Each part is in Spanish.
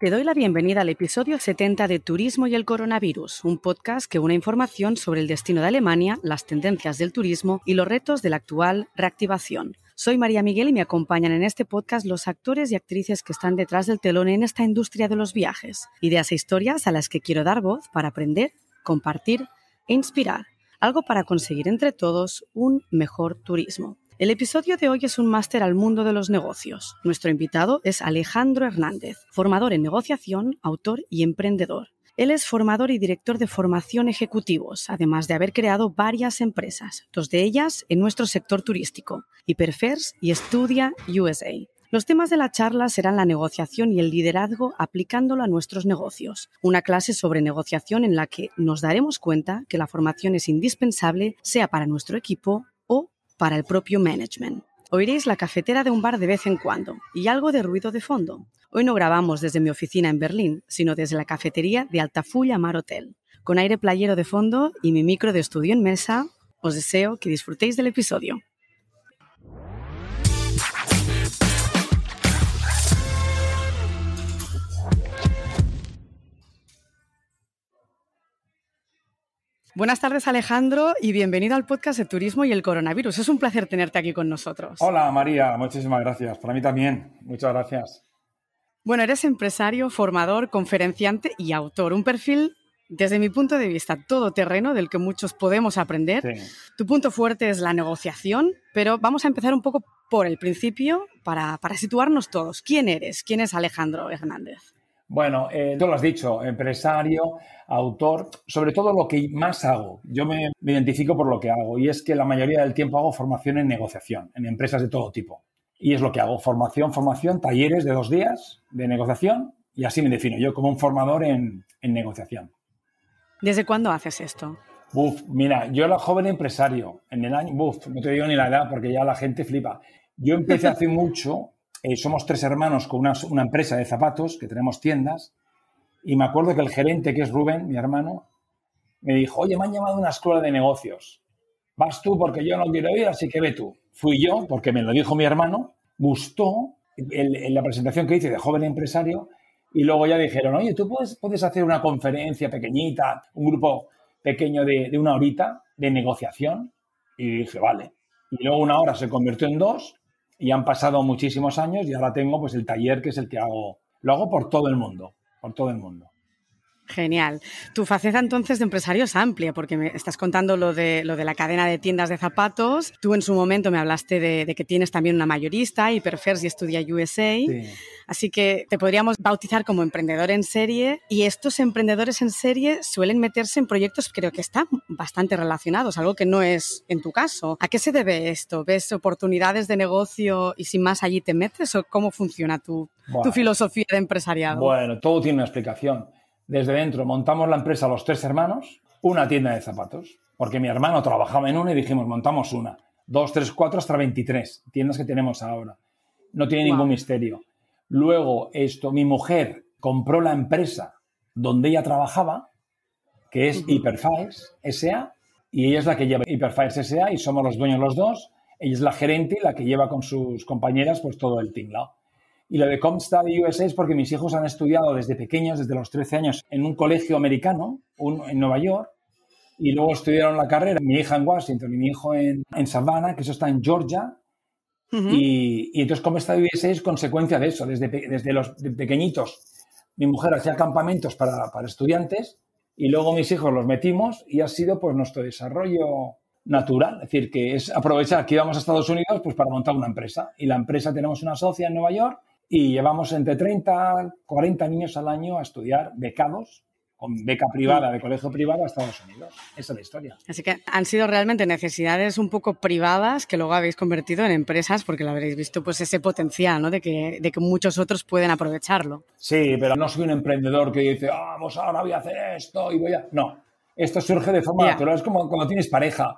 Te doy la bienvenida al episodio 70 de Turismo y el Coronavirus, un podcast que une información sobre el destino de Alemania, las tendencias del turismo y los retos de la actual reactivación. Soy María Miguel y me acompañan en este podcast los actores y actrices que están detrás del telón en esta industria de los viajes. Ideas e historias a las que quiero dar voz para aprender, compartir e inspirar. Algo para conseguir entre todos un mejor turismo. El episodio de hoy es un máster al mundo de los negocios. Nuestro invitado es Alejandro Hernández, formador en negociación, autor y emprendedor. Él es formador y director de formación ejecutivos, además de haber creado varias empresas, dos de ellas en nuestro sector turístico, Hyperfairs y Estudia USA. Los temas de la charla serán la negociación y el liderazgo aplicándolo a nuestros negocios. Una clase sobre negociación en la que nos daremos cuenta que la formación es indispensable, sea para nuestro equipo para el propio management. Oiréis la cafetera de un bar de vez en cuando y algo de ruido de fondo. Hoy no grabamos desde mi oficina en Berlín, sino desde la cafetería de Altafulla Mar Hotel. Con aire playero de fondo y mi micro de estudio en mesa, os deseo que disfrutéis del episodio. Buenas tardes Alejandro y bienvenido al podcast de Turismo y el Coronavirus. Es un placer tenerte aquí con nosotros. Hola María, muchísimas gracias. Para mí también, muchas gracias. Bueno, eres empresario, formador, conferenciante y autor. Un perfil, desde mi punto de vista, todoterreno del que muchos podemos aprender. Tu punto fuerte es la negociación, pero vamos a empezar un poco por el principio para, para situarnos todos. ¿Quién eres? ¿Quién es Alejandro Hernández? Bueno, eh, tú lo has dicho, empresario, autor, sobre todo lo que más hago. Yo me, identifico por lo que hago y es que la mayoría del tiempo hago formación en negociación, en empresas de todo tipo. Y es lo que hago, formación, formación, talleres de dos días de negociación y así me defino yo como un formador en, negociación. ¿Desde cuándo haces esto? Uf, mira, yo era joven empresario, en el año, uf, no te digo ni la edad porque ya la gente flipa. Yo empecé hace mucho eh, somos tres hermanos con una, empresa de zapatos, que tenemos tiendas, y me acuerdo que el gerente, que es Rubén, mi hermano, me dijo, oye, me han llamado a una escuela de negocios. Vas tú porque yo no quiero ir, así que ve tú. Fui yo, porque me lo dijo mi hermano, gustó en la presentación que hice de joven empresario, y luego ya dijeron, oye, tú puedes, puedes hacer una conferencia pequeñita, un grupo pequeño de, de una horita de negociación. Y dije, vale. Y luego una hora se convirtió en dos y han pasado muchísimos años y ahora tengo pues el taller que es el que hago, lo hago por todo el mundo, por todo el mundo. Genial. Tu faceta entonces de empresario es amplia, porque me estás contando lo de, lo de la cadena de tiendas de zapatos. Tú en su momento me hablaste de, que tienes también una mayorista, Hyperfairs y Estudia USA. Así que te podríamos bautizar como emprendedor en serie. Y estos emprendedores en serie suelen meterse en proyectos creo que están bastante relacionados, algo que no es en tu caso. ¿A qué se debe esto? ¿Ves oportunidades de negocio y sin más allí te metes? ¿O cómo funciona tu, tu filosofía de empresariado? Bueno, todo tiene una explicación desde dentro montamos la empresa los tres hermanos, una tienda de zapatos, porque mi hermano trabajaba en una y dijimos, montamos una, dos, tres, cuatro, hasta 23 tiendas que tenemos ahora. No tiene ningún misterio. Luego, esto, mi mujer compró la empresa donde ella trabajaba, que es uh SA, y ella es la que lleva Hyperfires SA y somos los dueños los dos. Ella es la gerente y la que lleva con sus compañeras pues todo el tinglao. Y lo de Comstudy USA es porque mis hijos han estudiado desde pequeños, desde los 13 años, en un colegio americano en Nueva York. Y luego estudiaron la carrera, mi hija en Washington y mi hijo en, en Savannah, que eso está en Georgia. y, y, entonces Comstudy USA es consecuencia de eso. Desde, desde los pequeñitos, mi mujer hacía campamentos para, para estudiantes y luego mis hijos los metimos y ha sido pues nuestro desarrollo natural, es decir, que es aprovechar que íbamos a Estados Unidos pues para montar una empresa y la empresa tenemos una socia en Nueva York y llevamos entre 30, 40 niños al año a estudiar becados con beca privada de colegio privado a Estados Unidos. Esa es la historia. Así que han sido realmente necesidades un poco privadas que luego habéis convertido en empresas porque lo habréis visto pues ese potencial, ¿no? De que, de que muchos otros pueden aprovecharlo. Sí, pero no soy un emprendedor que dice, vamos, ahora voy a hacer esto y voy a... No, esto surge de forma natural. Es como cuando tienes pareja.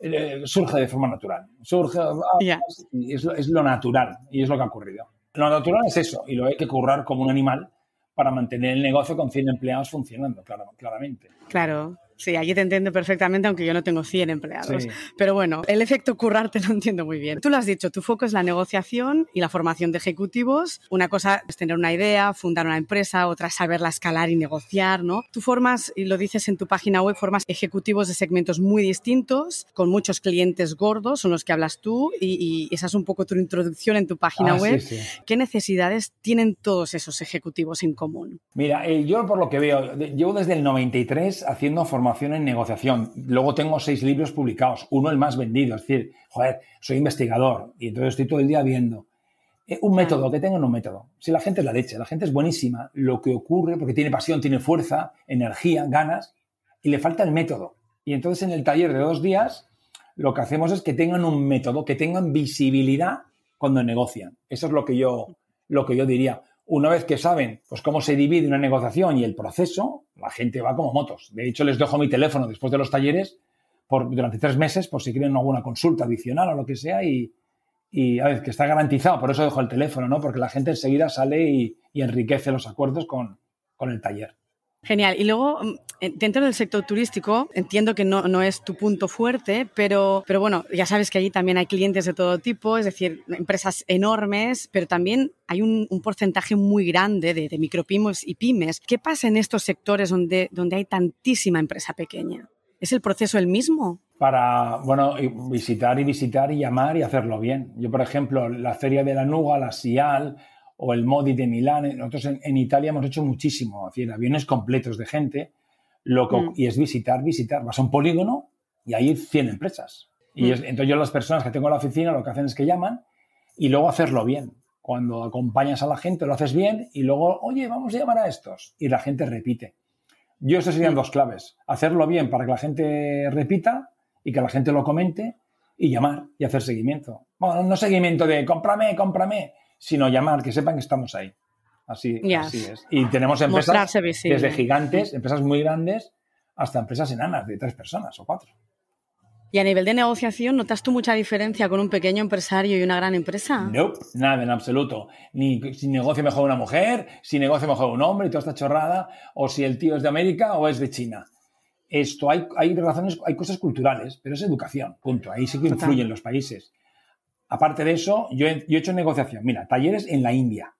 Eh, surge de forma natural. Surge... Ah, y es, es lo natural y es lo que ha ocurrido. Lo natural es eso, y lo hay que currar como un animal para mantener el negocio con 100 empleados funcionando, claramente. Claro. Sí, aquí te entiendo perfectamente, aunque yo no tengo 100 empleados. Pero bueno, el efecto currarte lo entiendo muy bien. Tú lo has dicho, tu foco es la negociación y la formación de ejecutivos. Una cosa es tener una idea, fundar una empresa, otra es saberla escalar y negociar, ¿no? Tú formas, y lo dices en tu página web, formas ejecutivos de segmentos muy distintos, con muchos clientes gordos, son los que hablas tú, y, esa es un poco tu introducción en tu página ah, web. ¿Qué necesidades tienen todos esos ejecutivos en común? Mira, eh, yo por lo que veo, llevo desde el 93 haciendo formación en negociación. Luego tengo seis libros publicados, uno el más vendido. Es decir, joder, soy investigador y entonces estoy todo el día viendo. Eh, un método, que tengan un método. Si la gente es la leche, la gente es buenísima, lo que ocurre, porque tiene pasión, tiene fuerza, energía, ganas, y le falta el método. Y entonces en el taller de dos días, lo que hacemos es que tengan un método, que tengan visibilidad cuando negocian. Eso es lo que yo, lo que yo diría. Una vez que saben pues, cómo se divide una negociación y el proceso, la gente va como motos. De hecho, les dejo mi teléfono después de los talleres por, durante tres meses por si quieren alguna consulta adicional o lo que sea y, a ver, que está garantizado, por eso dejo el teléfono, ¿no? Porque la gente enseguida sale y, enriquece los acuerdos con el taller. Genial. Y luego, mm, dentro del sector turístico, entiendo que no, es tu punto fuerte, pero, pero bueno, ya sabes que allí también hay clientes de todo tipo, es decir, empresas enormes, pero también hay un, porcentaje muy grande de, de, micropymes y pymes. ¿Qué pasa en estos sectores donde, donde hay tantísima empresa pequeña? ¿Es el proceso el mismo? Para, bueno, visitar y visitar y llamar y hacerlo bien. Yo, por ejemplo, la Feria de la Nuga, la SIAL, o el Modi de Milán. Nosotros en, Italia hemos hecho muchísimo, decir, aviones completos de gente, lo mm. y es visitar, visitar. Vas a un polígono y hay 100 empresas. Y mm. entonces yo las personas que tengo en la oficina lo que hacen es que llaman y luego hacerlo bien. Cuando acompañas a la gente lo haces bien y luego, oye, vamos a llamar a estos. Y la gente repite. Yo estos serían mm. dos claves. Hacerlo bien para que la gente repita y que la gente lo comente y llamar y hacer seguimiento. Bueno, no seguimiento de cómprame, cómprame, sino llamar, que sepan que estamos ahí. Así, es. Y tenemos empresas desde gigantes, empresas muy grandes, hasta empresas enanas de tres personas o cuatro. ¿Y a nivel de negociación notas tú mucha diferencia con un pequeño empresario y una gran empresa? No, nada en absoluto. Ni si negocio mejor una mujer, si negocio mejor un hombre y toda esta chorrada, o si el tío es de América o es de China. Esto hay, hay razones, hay cosas culturales, pero es educación, punto. Ahí sí que influyen los países. Aparte de eso, yo he, hecho negociación. Mira, talleres en la India,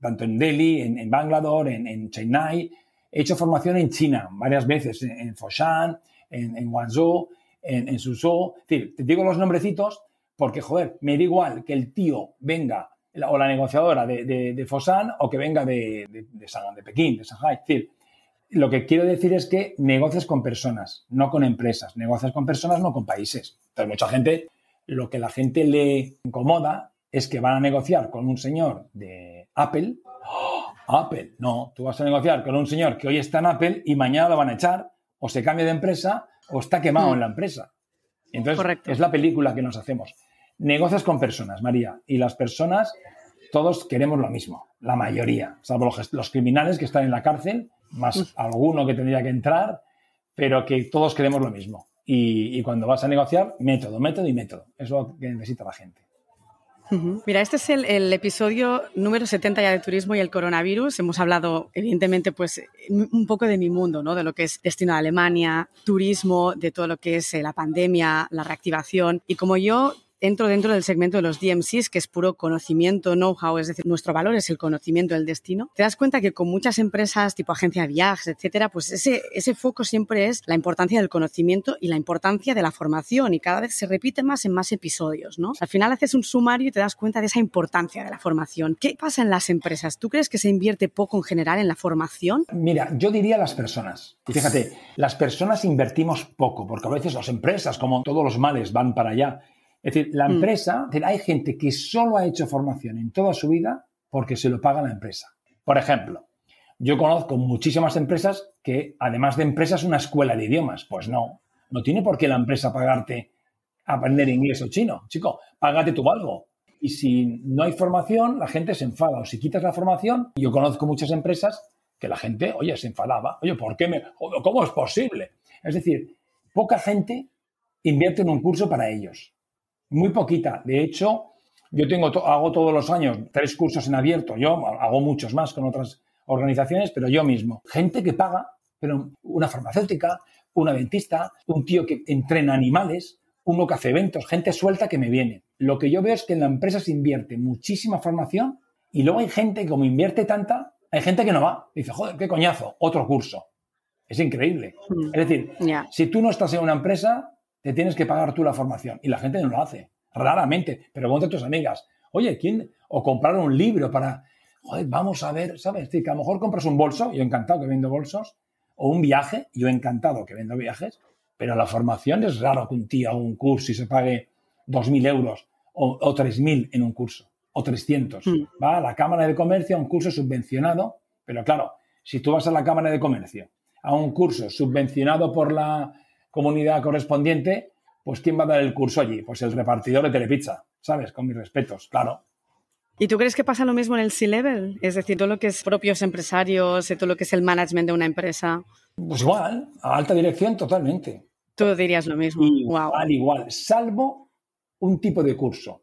tanto en Delhi, en, en Bangalore, en, Chennai. He hecho formación en China varias veces, en, Foshan, en, Guangzhou, en, Suzhou. Es decir, te digo los nombrecitos porque, joder, me da igual que el tío venga o la negociadora de, de, Foshan o que venga de, de, de, Pekín, de Shanghai. Es decir, lo que quiero decir es que negocias con personas, no con empresas. Negocias con personas, no con países. Entonces, mucha gente lo que la gente le incomoda es que van a negociar con un señor de Apple. ¡Oh! Apple, no, tú vas a negociar con un señor que hoy está en Apple y mañana lo van a echar, o se cambia de empresa, o está quemado en la empresa. Entonces, es la película que nos hacemos. Negocias con personas, María, y las personas, todos queremos lo mismo, la mayoría, salvo los, criminales que están en la cárcel, más alguno que tendría que entrar, pero que todos queremos lo mismo. Y, cuando vas a negociar, método, método y método. Es lo que necesita la gente. Mira, este es el, episodio número 70 ya de turismo y el coronavirus. Hemos hablado, evidentemente, pues un poco de mi mundo, ¿no? De lo que es destino a Alemania, turismo, de todo lo que es eh, la pandemia, la reactivación. Y como yo entro dentro del segmento de los DMCs, que es puro conocimiento, know-how, es decir, nuestro valor es el conocimiento del destino, te das cuenta que con muchas empresas tipo agencia de viajes, etcétera, pues ese, ese foco siempre es la importancia del conocimiento y la importancia de la formación y cada vez se repite más en más episodios, ¿no? Al final haces un sumario y te das cuenta de esa importancia de la formación. ¿Qué pasa en las empresas? ¿Tú crees que se invierte poco en general en la formación? Mira, yo diría las personas. Fíjate, las personas invertimos poco, porque a veces las empresas, como todos los males, van para allá es decir, la mm. empresa, hay gente que solo ha hecho formación en toda su vida porque se lo paga la empresa. Por ejemplo, yo conozco muchísimas empresas que, además de empresas, una escuela de idiomas. Pues no, no tiene por qué la empresa pagarte aprender inglés o chino. Chico, págate tú algo. Y si no hay formación, la gente se enfada. O si quitas la formación, yo conozco muchas empresas que la gente, oye, se enfadaba. Oye, ¿por qué me.? ¿Cómo es posible? Es decir, poca gente invierte en un curso para ellos muy poquita. De hecho, yo tengo hago todos los años tres cursos en abierto. Yo hago muchos más con otras organizaciones, pero yo mismo. Gente que paga, pero una farmacéutica, una dentista, un tío que entrena animales, uno que hace eventos, gente suelta que me viene. Lo que yo veo es que en la empresa se invierte muchísima formación y luego hay gente que como invierte tanta, hay gente que no va. Dice, joder, qué coñazo, otro curso. Es increíble. Mm. Es decir, si tú no estás en una empresa, te tienes que pagar tú la formación y la gente no lo hace. Raramente. Pero a tus amigas, oye, ¿quién? O comprar un libro para, joder, vamos a ver, ¿sabes? Que a lo mejor compras un bolso, yo encantado que vendo bolsos, o un viaje, yo encantado que vendo viajes, pero la formación es raro que un tío haga un curso y se pague 2.000 euros o, o 3.000 en un curso, o 300. Hmm. Va a la Cámara de Comercio a un curso subvencionado, pero claro, si tú vas a la Cámara de Comercio a un curso subvencionado por la comunidad correspondiente, pues ¿quién va a dar el curso allí? Pues el repartidor de Telepizza, ¿sabes? Con mis respetos, claro. ¿Y tú crees que pasa lo mismo en el C-Level? Es decir, todo lo que es propios empresarios, todo lo que es el management de una empresa. Pues igual, a alta dirección totalmente. Tú dirías lo mismo. Igual, wow. igual, salvo un tipo de curso,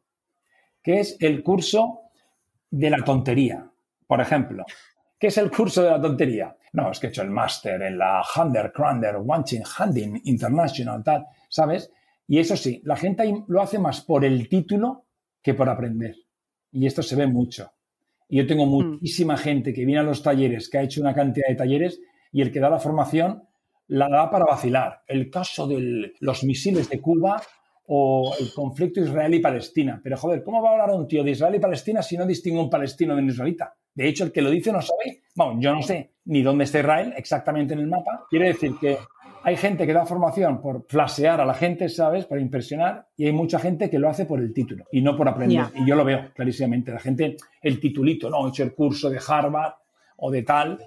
que es el curso de la tontería. Por ejemplo, ¿qué es el curso de la tontería? No, es que he hecho el máster en la Hander, Crander, Wanching, Handing International, tal, ¿sabes? Y eso sí, la gente lo hace más por el título que por aprender. Y esto se ve mucho. Y yo tengo hmm. muchísima gente que viene a los talleres, que ha hecho una cantidad de talleres y el que da la formación la da para vacilar. El caso de los misiles de Cuba o el conflicto israelí-palestina. Pero joder, ¿cómo va a hablar un tío de Israel y Palestina si no distingue un palestino de un israelita? De hecho, el que lo dice no sabe, bueno, yo no sé ni dónde está Israel exactamente en el mapa. Quiere decir que hay gente que da formación por flasear a la gente, ¿sabes? Para impresionar, y hay mucha gente que lo hace por el título y no por aprender. Y yo lo veo clarísimamente. La gente, el titulito, ¿no? He hecho el curso de Harvard o de tal,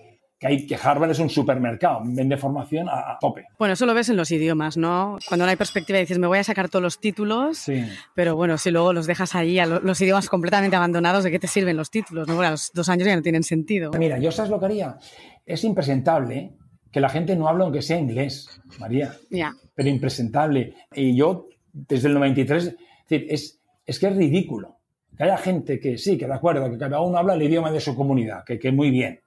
que, hay, que Harvard es un supermercado, vende formación a, tope. Bueno, eso lo ves en los idiomas, ¿no? Cuando no hay perspectiva dices, me voy a sacar todos los títulos, sí. pero bueno, si luego los dejas ahí a los idiomas completamente abandonados, ¿de qué te sirven los títulos? ¿no? a los dos años ya no tienen sentido. Mira, yo sabes lo que haría. Es impresentable que la gente no habla aunque sea inglés, María. Ya. Pero impresentable. Y yo, desde el 93, es, decir, es, es que es ridículo que haya gente que sí, que de acuerdo, que cada uno habla el idioma de su comunidad, que, que muy bien.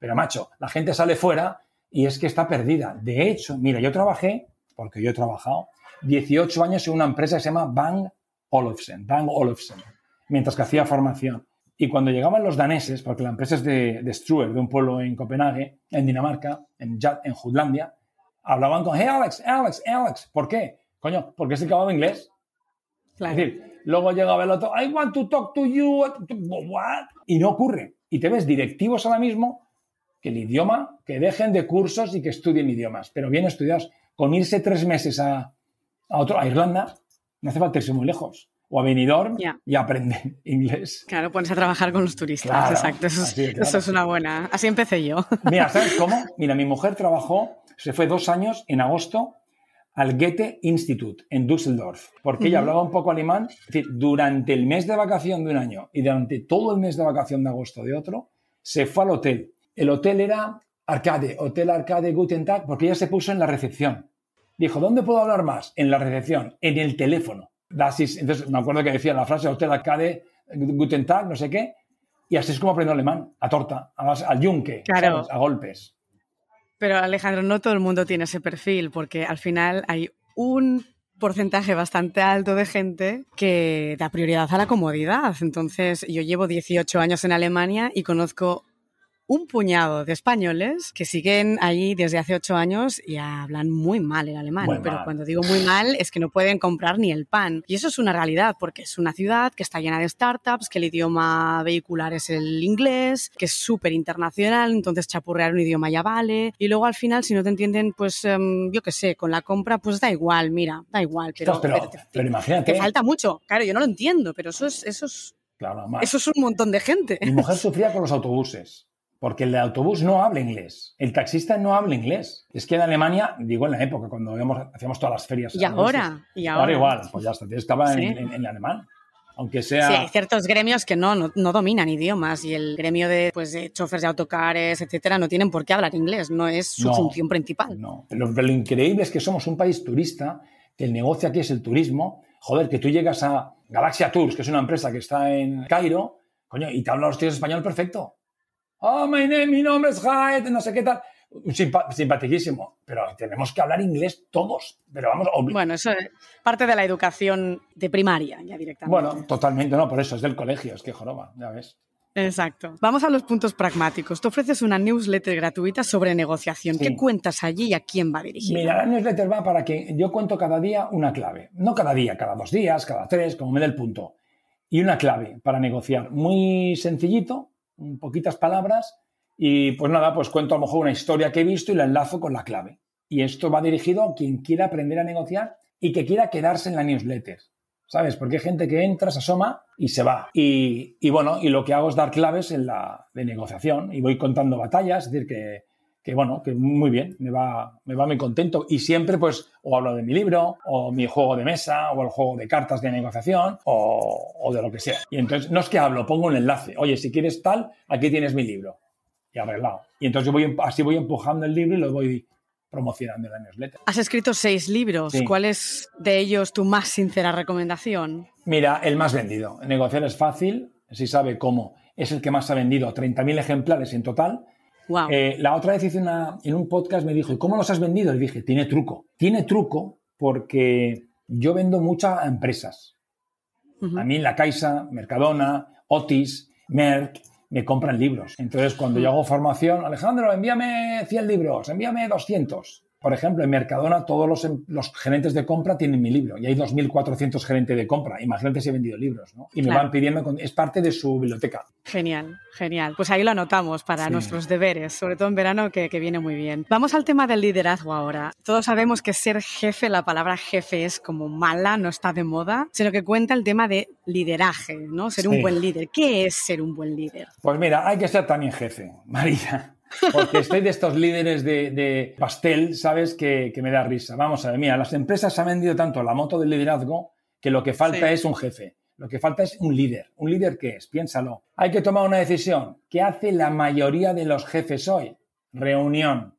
Pero macho, la gente sale fuera y es que está perdida. De hecho, mira, yo trabajé, porque yo he trabajado, 18 años en una empresa que se llama Bang Olufsen, Bang Olufsen, mientras que hacía formación. Y cuando llegaban los daneses, porque la empresa es de, de Struer, de un pueblo en Copenhague, en Dinamarca, en, en Jutlandia, hablaban con, hey Alex, Alex, Alex. ¿Por qué? Coño, porque se acababa inglés. Es decir, luego llegaba el otro, I want to talk to you, what? Y no ocurre. Y te ves directivos ahora mismo que el idioma, que dejen de cursos y que estudien idiomas, pero bien estudiados. Con irse tres meses a, a, otro, a Irlanda, no hace falta irse muy lejos o a Benidorm y aprenden inglés. Claro, pones a trabajar con los turistas, exacto. Eso, es, una buena. Así empecé yo. Mira, ¿sabes cómo? Mira, mi mujer trabajó, se fue dos años en agosto al Goethe Institut en Düsseldorf, porque ella hablaba un poco alemán. Es decir, durante el mes de vacación de un año y durante todo el mes de vacación de agosto de otro, se fue al hotel. El hotel era Arcade, Hotel Arcade Guten Tag, porque ella se puso en la recepción. Dijo, ¿dónde puedo hablar más? En la recepción, en el teléfono entonces me acuerdo que decía la frase Hotel Arcade, Guten Tag, no sé qué, y así es como aprendo alemán, a torta, a, al yunque, a golpes. Pero Alejandro, no todo el mundo tiene ese perfil, porque al final hay un porcentaje bastante alto de gente que da prioridad a la comodidad. Entonces, yo llevo 18 años en Alemania y conozco un puñado de españoles que siguen ahí desde hace ocho años y hablan muy mal el alemán. pero cuando digo muy mal es que no pueden comprar ni el pan. Y eso es una realidad porque es una ciudad que está llena de startups, que el idioma vehicular es el inglés, que es súper internacional, entonces chapurrear un idioma ya vale. Y luego al final, si no te entienden, pues em, yo qué sé, con la compra, pues da igual, mira, da igual. Pero, pero, imagínate. Te falta mucho. Claro, yo no lo entiendo, pero eso es, eso es, eso es un montón de gente. Mi mujer sufría con los autobuses porque el autobús no habla inglés, el taxista no habla inglés. Es que en Alemania, digo en la época, cuando hacíamos todas las ferias. Y ahora, y ahora. igual, pues ya está, tienes que hablar en, alemán. Aunque sea... Sí, hay ciertos gremios que no, no, dominan idiomas y el gremio de, pues, de choferes de autocares, etcétera, no tienen por qué hablar inglés, no es su función principal. No, pero lo increíble es que somos un país turista, que el negocio aquí es el turismo. Joder, que tú llegas a Galaxia Tours, que es una empresa que está en Cairo, coño, y te hablan los tíos español perfecto oh, my name, mi nombre es Jaed, no sé qué tal. simpaticísimo, pero tenemos que hablar inglés todos. Pero vamos, bueno, eso es parte de la educación de primaria, ya directamente. Bueno, totalmente, no, por eso es del colegio, es que joroba, ya ves. Exacto. Vamos a los puntos pragmáticos. Tú ofreces una newsletter gratuita sobre negociación. ¿Qué cuentas allí y a quién va dirigida? Mira, la newsletter va para que yo cuento cada día una clave. No cada día, cada dos días, cada tres, como me dé el punto. Y una clave para negociar. Muy sencillito, poquitas palabras. Y pues nada, pues cuento a lo mejor una historia que he visto y la enlazo con la clave. Y esto va dirigido a quien quiera aprender a negociar y que quiera quedarse en la newsletter. ¿sabes? Porque hay gente que entra, se asoma y se va. Y, bueno, y lo que hago es dar claves en la de negociación y voy contando batallas, es decir, que, bueno, que muy bien, me va, me va muy contento. Y siempre, pues, o hablo de mi libro, o mi juego de mesa, o el juego de cartas de negociación, o, de lo que sea. Y entonces, no es que hablo, pongo un enlace. Oye, si quieres tal, aquí tienes mi libro. Y arreglado. Y entonces yo voy, así voy empujando el libro y lo voy promocionando la newsletter. Has escrito seis libros. ¿Cuál es de ellos tu más sincera recomendación? Mira, el más vendido. Negociar es fácil, si sabe cómo. Es el que más ha vendido, 30.000 ejemplares en total. Eh, la otra vez hice una, en un podcast, me dijo, ¿y cómo los has vendido? Le dije, tiene truco. Tiene truco porque yo vendo muchas a empresas. A mí la Caixa, Mercadona, Otis, Merck, me compran libros. Entonces, cuando yo hago formación, Alejandro, envíame 100 libros, envíame 200. Por ejemplo, en Mercadona todos los, em, los, gerentes de compra tienen mi libro y hay 2.400 gerentes de compra. Imagínate si he vendido libros, ¿no? Y me van pidiendo, es parte de su biblioteca. Genial, genial. Pues ahí lo anotamos para nuestros deberes, sobre todo en verano que, que, viene muy bien. Vamos al tema del liderazgo ahora. Todos sabemos que ser jefe, la palabra jefe es como mala, no está de moda, sino que cuenta el tema de lideraje, ¿no? Ser un buen líder. ¿Qué es ser un buen líder? Pues mira, hay que ser también jefe, María. Porque estoy de estos líderes de, pastel, ¿sabes? Que, me da risa. Vamos a ver, mira, las empresas han vendido tanto la moto del liderazgo que lo que falta es un jefe. Lo que falta es un líder. ¿Un líder qué es? Piénsalo. Hay que tomar una decisión. ¿Qué hace la mayoría de los jefes hoy? Reunión.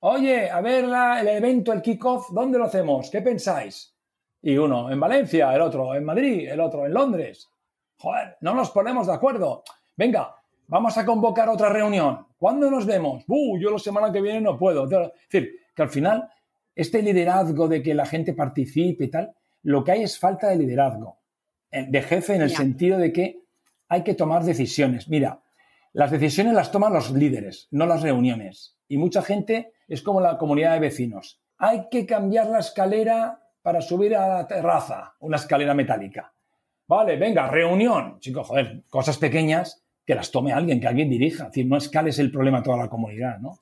Oye, a ver el evento, el kickoff, ¿dónde lo hacemos? ¿Qué pensáis? Y uno en Valencia, el otro en Madrid, el otro en Londres. Joder, no nos ponemos de acuerdo. Venga, vamos a convocar otra reunión. ¿Cuándo nos vemos? Uh, yo la semana que viene no puedo. Es decir, que al final, este liderazgo de que la gente participe y tal, lo que hay es falta de liderazgo, eh, de jefe en el sentido de que hay que tomar decisiones. Mira, las decisiones las toman los líderes, no las reuniones. Y mucha gente es como la comunidad de vecinos. Hay que cambiar la escalera para subir a la terraza, una escalera metálica. Vale, venga, reunión. Chicos, joder, cosas pequeñas que las tome alguien, que alguien dirija. Es decir, no escales el problema a toda la comunidad, ¿no?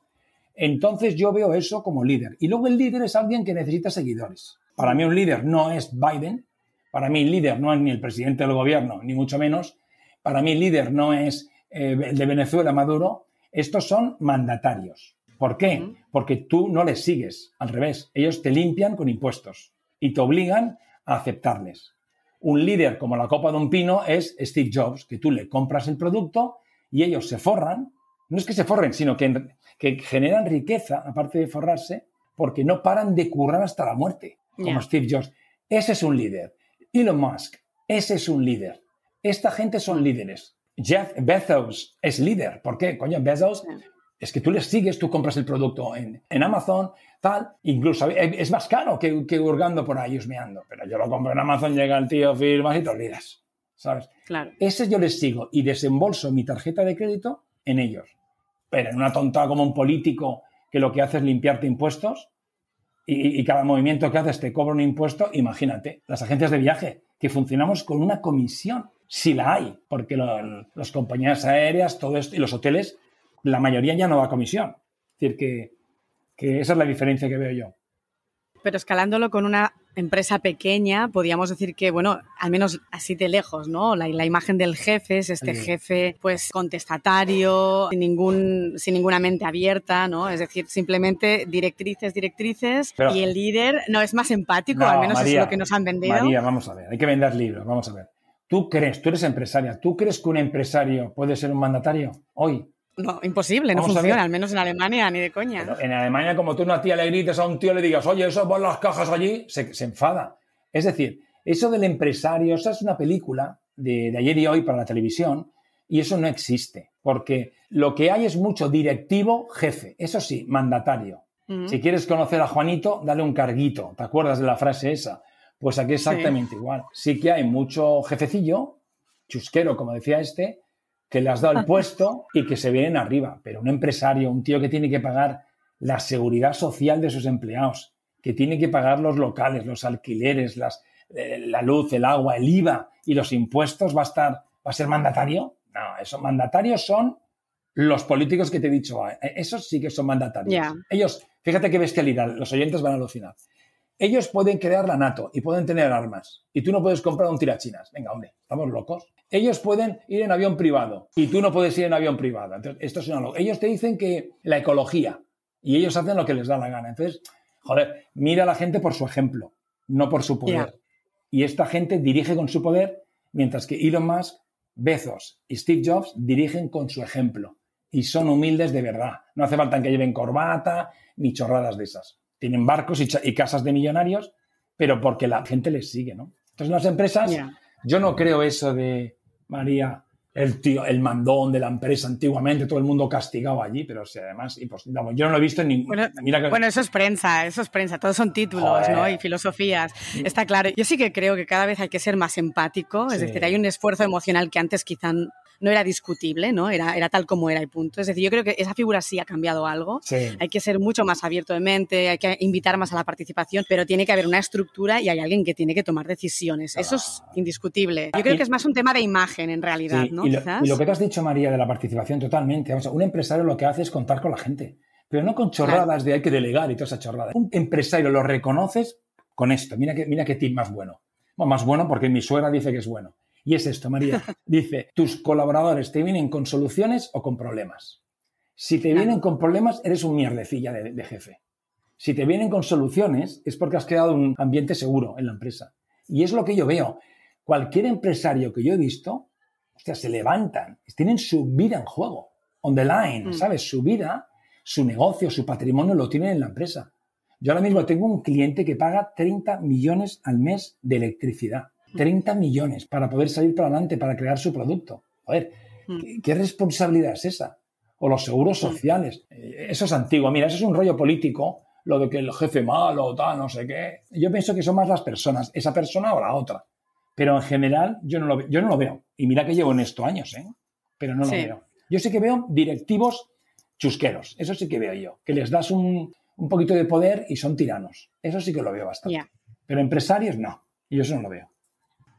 Entonces yo veo eso como líder. Y luego el líder es alguien que necesita seguidores. Para mí un líder no es Biden, para mí líder no es ni el presidente del gobierno, ni mucho menos. Para mí líder no es eh, el de Venezuela, Maduro. Estos son mandatarios. ¿Por qué? Porque tú no les sigues, al revés. Ellos te limpian con impuestos y te obligan a aceptarles un líder como la copa de un pino es Steve Jobs, que tú le compras el producto y ellos se forran. No es que se forren, sino que, que generan riqueza, aparte de forrarse, porque no paran de currar hasta la muerte, como Steve Jobs. Ese es un líder. Elon Musk, ese es un líder. Esta gente son líderes. Jeff Bezos es líder. ¿Por qué? Coño, Bezos es que tú les sigues, tú compras el producto en, Amazon, tal, incluso es más caro que, que hurgando por ahí husmeando, pero yo lo compro en Amazon, llega el tío, firmas y te olvidas, ¿sabes? Claro. Ese yo les sigo y desembolso mi tarjeta de crédito en ellos. Pero en una tontada como un político que lo que hace es limpiarte impuestos y, cada movimiento que haces te cobra un impuesto, imagínate, las agencias de viaje, que funcionamos con una comisión, si la hay, porque las compañías aéreas, todo esto, y los hoteles la mayoría ya no da comisión. Es decir, que, esa es la diferencia que veo yo. Pero escalándolo con una empresa pequeña, podríamos decir que, bueno, al menos así de lejos, ¿no? La, imagen del jefe es este jefe, pues, contestatario, sin, ningún, sin ninguna mente abierta, ¿no? Es decir, simplemente directrices, directrices, y el líder no es más empático, al menos es lo que nos han vendido. María, vamos a ver, hay que vender libros, vamos a ver. ¿Tú crees, tú eres empresaria, ¿tú crees que un empresario puede ser un mandatario hoy? No, imposible, no funciona, al menos en Alemania, ni de coña. en Alemania, como tú una tía le grites a un tío, le digas, oye, eso van las cajas allí, se, enfada. Es decir, eso del empresario, esa es una película de, ayer y hoy para la televisión, y eso no existe. porque lo que hay es mucho directivo jefe, eso sí, mandatario. Si quieres conocer a Juanito, dale un carguito. ¿Te acuerdas de la frase esa? Pues aquí exactamente igual. Sí que hay mucho jefecillo, chusquero, como decía este, que le has dado el puesto y que se vienen arriba. Pero un empresario, un tío que tiene que pagar la seguridad social de sus empleados, que tiene que pagar los locales, los alquileres, las, eh, la luz, el agua, el IVA y los impuestos, va a estar, va a ser mandatario. No, esos mandatarios son los políticos que te he dicho. Eh, esos sí que son mandatarios. Ellos, fíjate qué bestialidad, los oyentes van a alucinar. Ellos pueden crear la NATO y pueden tener armas y tú no puedes comprar un tirachinas. Venga, hombre, estamos locos. Ellos pueden ir en avión privado y tú no puedes ir en avión privado. Entonces, esto es una Ellos te dicen que la ecología y ellos hacen lo que les da la gana. Entonces, joder, mira a la gente por su ejemplo, no por su poder. Y esta gente dirige con su poder, mientras que Elon Musk, Bezos y Steve Jobs dirigen con su ejemplo. Y son humildes de verdad. No hace falta que lleven corbata ni chorradas de esas tienen barcos y, casas de millonarios, pero porque la gente les sigue, ¿no? Entonces las empresas, yo no creo eso de María, el tío, el mandón de la empresa antiguamente, todo el mundo castigado allí, pero si además, y pues, yo no lo he visto en ningún... Bueno, bueno, eso es prensa, eso es prensa, todos son títulos, ¿no? Y filosofías, está claro. Yo sí que creo que cada vez hay que ser más empático, es decir, hay un esfuerzo emocional que antes quizá no era discutible, ¿no? Era, era tal como era y punto. Es decir, yo creo que esa figura sí ha cambiado algo. Hay que ser mucho más abierto de mente, hay que invitar más a la participación, pero tiene que haber una estructura y hay alguien que tiene que tomar decisiones. Eso es indiscutible. Yo creo que es más un tema de imagen en realidad, ¿no? Y lo, que te has dicho, María, de la participación totalmente. un empresario lo que hace es contar con la gente, pero no con chorradas de hay que delegar y toda esa chorrada. Un empresario lo reconoces con esto. Mira que, mira qué tip más bueno. más bueno porque mi suegra dice que es bueno y es esto, María. Dice, tus colaboradores te vienen con soluciones o con problemas. Si te vienen con problemas, eres un mierdecilla de, jefe. Si te vienen con soluciones, es porque has creado un ambiente seguro en la empresa. Y es lo que yo veo. Cualquier empresario que yo he visto, sea, se levantan, tienen su vida en juego, on the line, mm. ¿sabes? Su vida, su negocio, su patrimonio lo tienen en la empresa. Yo ahora mismo tengo un cliente que paga 30 millones al mes de electricidad. 30 millones para poder salir para adelante, para crear su producto. A ver, hmm. ¿qué, responsabilidad es esa? O los seguros hmm. sociales. Eh, eso es antiguo. Mira, eso es un rollo político, lo de que el jefe malo, tal, no sé qué. Yo pienso que son más las personas, esa persona o la otra. Pero en general yo no lo, yo no lo veo. Y mira que llevo en esto años, ¿eh? Pero no lo veo. Yo sí que veo directivos chusqueros. Eso sí que veo yo. Que les das un, poquito de poder y son tiranos. Eso sí que lo veo bastante. Pero empresarios no. Y yo eso no lo veo.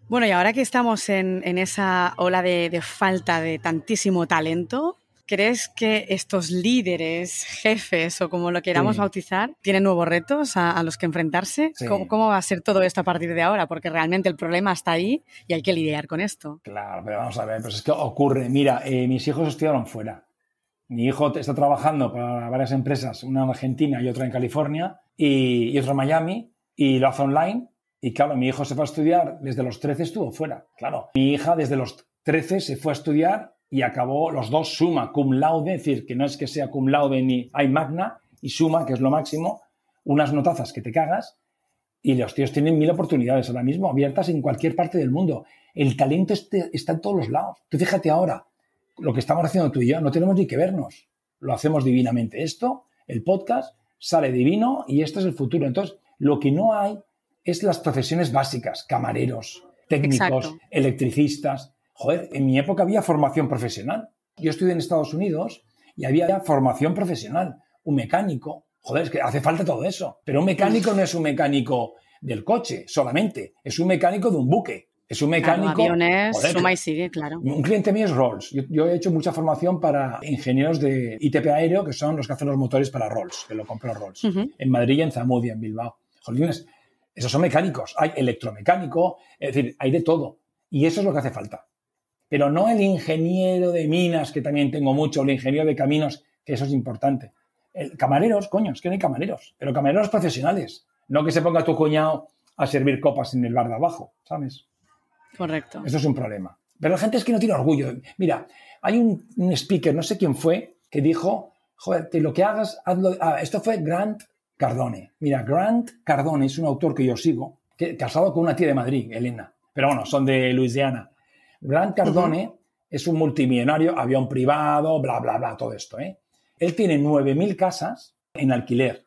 Bueno, y ahora que estamos en, esa ola de, falta de tantísimo talento, ¿crees que estos líderes, jefes o como lo queramos bautizar, tienen nuevos retos a, los que enfrentarse? ¿Cómo, va a ser todo esto a partir de ahora? Porque realmente el problema está ahí y hay que lidiar con esto. Claro, pero vamos a ver, pues es que ocurre. Mira, eh, mis hijos estudiaron fuera. Mi hijo está trabajando para varias empresas, una en Argentina y otra en California y, y otra en Miami, y lo hace online y claro, mi hijo se fue a estudiar, desde los 13 estuvo fuera. Claro, mi hija desde los 13 se fue a estudiar y acabó los dos suma, cum laude, es decir, que no es que sea cum laude ni hay magna, y suma, que es lo máximo, unas notazas que te cagas, y los tíos tienen mil oportunidades ahora mismo abiertas en cualquier parte del mundo. El talento este, está en todos los lados. Tú fíjate ahora, lo que estamos haciendo tú y yo, no tenemos ni que vernos. Lo hacemos divinamente. Esto, el podcast, sale divino y este es el futuro. Entonces, lo que no hay es las profesiones básicas, camareros, técnicos, electricistas. Joder, en mi época había formación profesional. Yo estudié en Estados Unidos y había formación profesional. Un mecánico. Joder, es que hace falta todo eso. Pero un mecánico no es un mecánico del coche solamente, es un mecánico de un buque. Es un mecánico. aviones, suma y sigue, claro. Un cliente mío es Rolls. Yo, he hecho mucha formación para ingenieros de ITP aéreo, que son los que hacen los motores para Rolls, que lo compró Rolls. En Madrid y en Zamudia, en Bilbao. Joder, esos son mecánicos. Hay electromecánico, es decir, hay de todo. Y eso es lo que hace falta. Pero no el ingeniero de minas, que también tengo mucho, el ingeniero de caminos, que eso es importante. El, camareros, coño, es que no hay camareros, pero camareros profesionales. No que se ponga tu cuñado a servir copas en el bar de abajo, ¿sabes? Correcto. Eso es un problema. Pero la gente es que no tiene orgullo. Mira, hay un, speaker, no sé quién fue, que dijo, joder, que lo que hagas, hazlo. Ah, esto fue Grant Cardone. Mira, Grant Cardone es un autor que yo sigo, que, casado con una tía de Madrid, Elena. Pero bueno, son de Luisiana. Grant Cardone es un multimillonario, avión privado, bla, bla, bla, todo esto. ¿eh? Él tiene 9.000 casas en alquiler.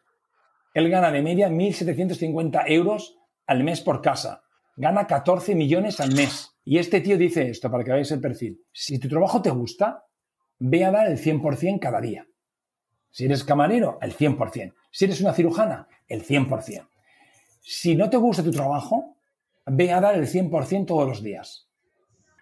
Él gana de media 1.750 euros al mes por casa. Gana 14 millones al mes. Y este tío dice esto, para que veáis el perfil. Si tu trabajo te gusta, ve a dar el 100% cada día. Si eres camarero, el 100%. Si eres una cirujana, el 100%. Si no te gusta tu trabajo, ve a dar el 100% todos los días.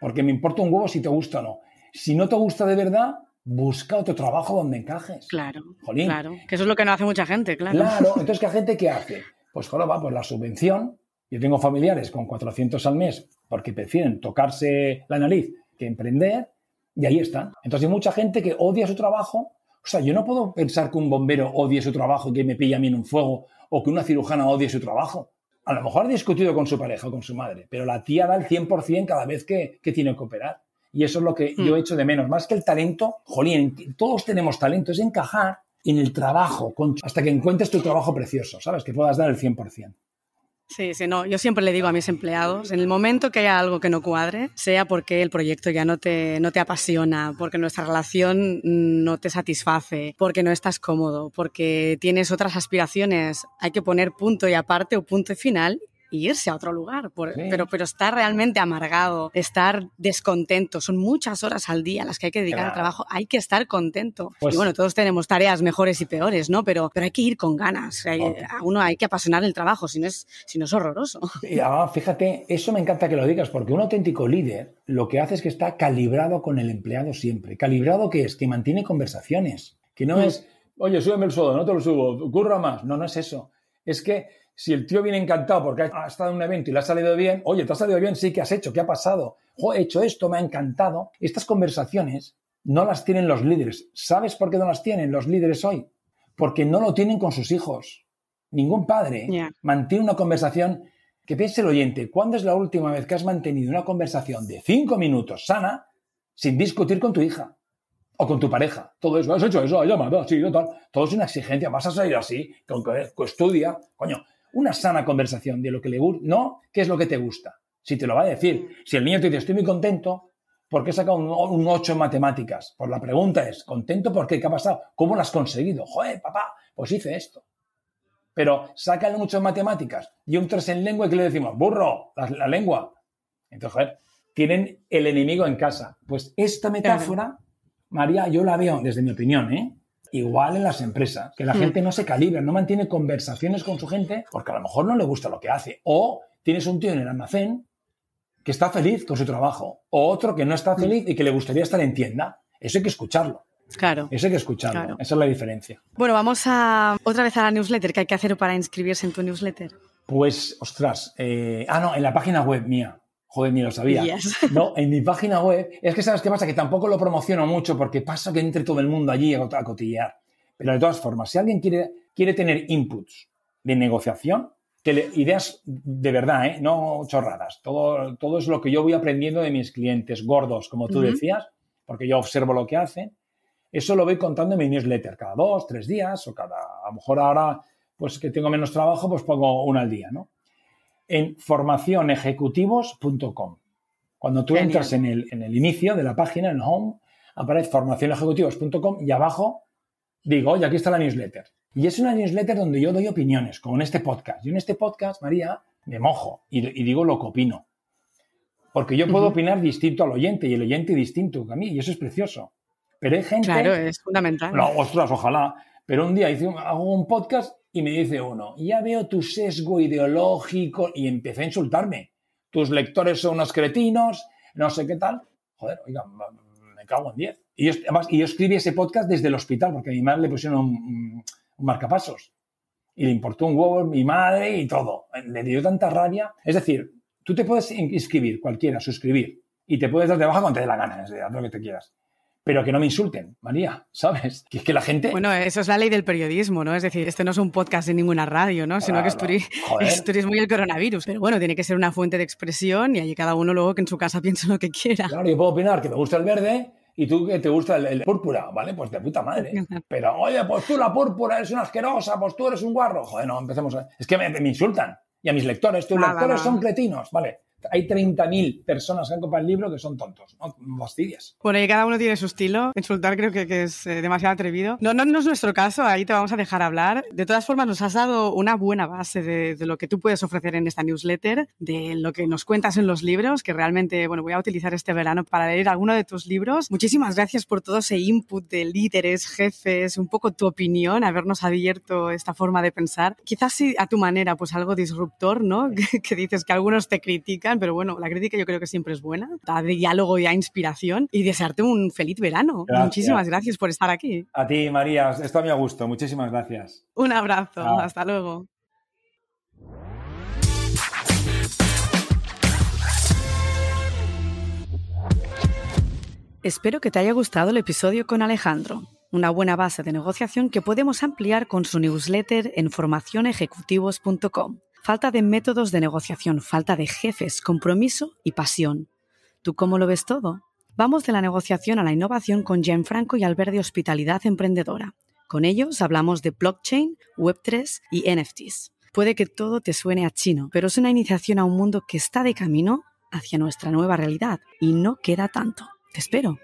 Porque me importa un huevo si te gusta o no. Si no te gusta de verdad, busca otro trabajo donde encajes. Claro. Claro. Que eso es lo que no hace mucha gente, claro. Claro. Entonces, ¿qué gente qué hace? Pues, joder, va, pues la subvención. Yo tengo familiares con 400 al mes porque prefieren tocarse la nariz que emprender y ahí están. Entonces, hay mucha gente que odia su trabajo. O sea, yo no puedo pensar que un bombero odie su trabajo y que me pilla a mí en un fuego o que una cirujana odie su trabajo. A lo mejor ha discutido con su pareja o con su madre, pero la tía da el 100% cada vez que, tiene que operar. Y eso es lo que yo he hmm. hecho de menos. Más que el talento, jolín, todos tenemos talento, es encajar en el trabajo hasta que encuentres tu trabajo precioso, ¿sabes? Que puedas dar el 100%. Sí, sí, no. Yo siempre le digo a mis empleados, en el momento que haya algo que no cuadre, sea porque el proyecto ya no te, no te apasiona, porque nuestra relación no te satisface, porque no estás cómodo, porque tienes otras aspiraciones, hay que poner punto y aparte o punto y final irse a otro lugar, pero, pero estar realmente amargado, estar descontento, son muchas horas al día las que hay que dedicar al trabajo, hay que estar contento. y pues bueno, todos tenemos tareas mejores y peores, ¿no? Pero, pero hay que ir con ganas, a uno hay que apasionar el trabajo, si no es, si no es horroroso. Y fíjate, eso me encanta que lo digas, porque un auténtico líder lo que hace es que está calibrado con el empleado siempre. ¿Calibrado qué es? Que mantiene conversaciones, que no mm. es, oye, súbeme el sueldo, no te lo subo, curra más. No, no es eso. Es que si el tío viene encantado porque ha estado en un evento y le ha salido bien, oye, ¿te ha salido bien? Sí, ¿qué has hecho? ¿Qué ha pasado? he hecho esto, me ha encantado. Estas conversaciones no las tienen los líderes. ¿Sabes por qué no las tienen los líderes hoy? Porque no lo tienen con sus hijos. Ningún padre mantiene una conversación que piense el oyente, ¿cuándo es la última vez que has mantenido una conversación de cinco minutos sana sin discutir con tu hija? o con tu pareja. Todo eso, has hecho eso, has llamado, sí, tal. Todo es una exigencia. Vas a salir así, con que estudia. Coño, una sana conversación de lo que le gusta, no qué es lo que te gusta. Si te lo va a decir. Si el niño te dice, estoy muy contento porque he sacado un, 8 en matemáticas. Pues la pregunta es, ¿contento por qué? ¿Qué ha pasado? ¿Cómo lo has conseguido? Joder, papá, pues hice esto. Pero sácale mucho en matemáticas y un 3 en lengua y que le decimos, burro, la, lengua. Entonces, joder, tienen el enemigo en casa. Pues esta metáfora, María, yo la veo desde mi opinión, ¿eh? Igual en las empresas, que la hmm. gente no se calibra, no mantiene conversaciones con su gente porque a lo mejor no le gusta lo que hace. O tienes un tío en el almacén que está feliz con su trabajo, o otro que no está hmm. feliz y que le gustaría estar en tienda. Eso hay que escucharlo. Claro. Eso hay que escucharlo. Esa es la diferencia. Bueno, vamos a otra vez a la newsletter. ¿Qué hay que hacer para inscribirse en tu newsletter? Pues, ostras. Eh, ah, no, en la página web mía. Joder, ni lo sabía. No, en mi página web, es que sabes qué pasa, que tampoco lo promociono mucho porque pasa que entre todo el mundo allí a, cotillear. Pero de todas formas, si alguien quiere, quiere tener inputs de negociación, ideas de verdad, ¿eh? no chorradas. Todo, todo es lo que yo voy aprendiendo de mis clientes gordos, como tú decías, porque yo observo lo que hacen. Eso lo voy contando en mi newsletter cada dos, tres días o cada, a lo mejor ahora, pues que tengo menos trabajo, pues pongo una al día, ¿no? En formacionejecutivos.com. Cuando tú entras en el, en el, inicio de la página, en el home, aparece formacionejecutivos.com y abajo digo, oye, aquí está la newsletter. Y es una newsletter donde yo doy opiniones, como en este podcast. Y en este podcast, María, me mojo y, digo lo que opino. Porque yo puedo opinar distinto al oyente y el oyente distinto que a mí, y eso es precioso. Pero hay gente. Claro, es fundamental. No, ostras, ojalá. Pero un día hice, hago un podcast y me dice uno, ya veo tu sesgo ideológico y empecé a insultarme. Tus lectores son unos cretinos, no sé qué tal. Joder, oiga, me cago en diez. Y yo, escribí ese podcast desde el hospital porque a mi madre le pusieron un, marcapasos. Y le importó un huevo mi madre y todo. Le dio tanta rabia. Es decir, tú te puedes inscribir, cualquiera, suscribir, y te puedes dar de baja cuando te dé la gana, es decir, lo que te quieras pero que no me insulten, María, ¿sabes? Que es que la gente... Bueno, eso es la ley del periodismo, ¿no? Es decir, este no es un podcast de ninguna radio, ¿no? Sino que es, turismo y el coronavirus. Pero bueno, tiene que ser una fuente de expresión y allí cada uno luego que en su casa piense lo que quiera. Claro, yo puedo opinar que me gusta el verde y tú que te gusta el, púrpura, ¿vale? Pues de puta madre. Pero, oye, pues tú la púrpura eres una asquerosa, pues tú eres un guarro. Joder, no, empecemos a... Es que me, insultan. Y a mis lectores, tus lectores son cretinos, ¿vale? Hay 30.000 personas que han comprado el libro que son tontos, no. Bueno, y cada uno tiene su estilo. Insultar creo que, es eh, demasiado atrevido. No, no, no, es nuestro caso, ahí te vamos a dejar hablar. De todas formas, nos has dado una buena base de, de, lo que tú puedes ofrecer en esta newsletter, de lo que nos cuentas en los libros, que realmente, bueno, voy a utilizar este verano para leer alguno de tus libros. Muchísimas gracias por todo ese input de líderes, jefes, un poco tu opinión, habernos abierto esta forma de pensar. Quizás sí, a tu manera, pues algo disruptor, ¿no? que dices que algunos te critican, pero bueno, la crítica yo creo que siempre es buena, da diálogo y da inspiración y desearte un feliz verano. Muchísimas gracias por estar aquí. A ti, María, esto a me gusto. Muchísimas gracias. Un abrazo, hasta luego. Espero que te haya gustado el episodio con Alejandro, una buena base de negociación que podemos ampliar con su newsletter en formacionejecutivos.com. Falta de métodos de negociación, falta de jefes, compromiso y pasión. ¿Tú cómo lo ves todo? Vamos de la negociación a la innovación con Gianfranco y Albert de Hospitalidad Emprendedora. Con ellos hablamos de blockchain, Web3 y NFTs. Puede que todo te suene a chino, pero es una iniciación a un mundo que está de camino hacia nuestra nueva realidad y no queda tanto. Te espero.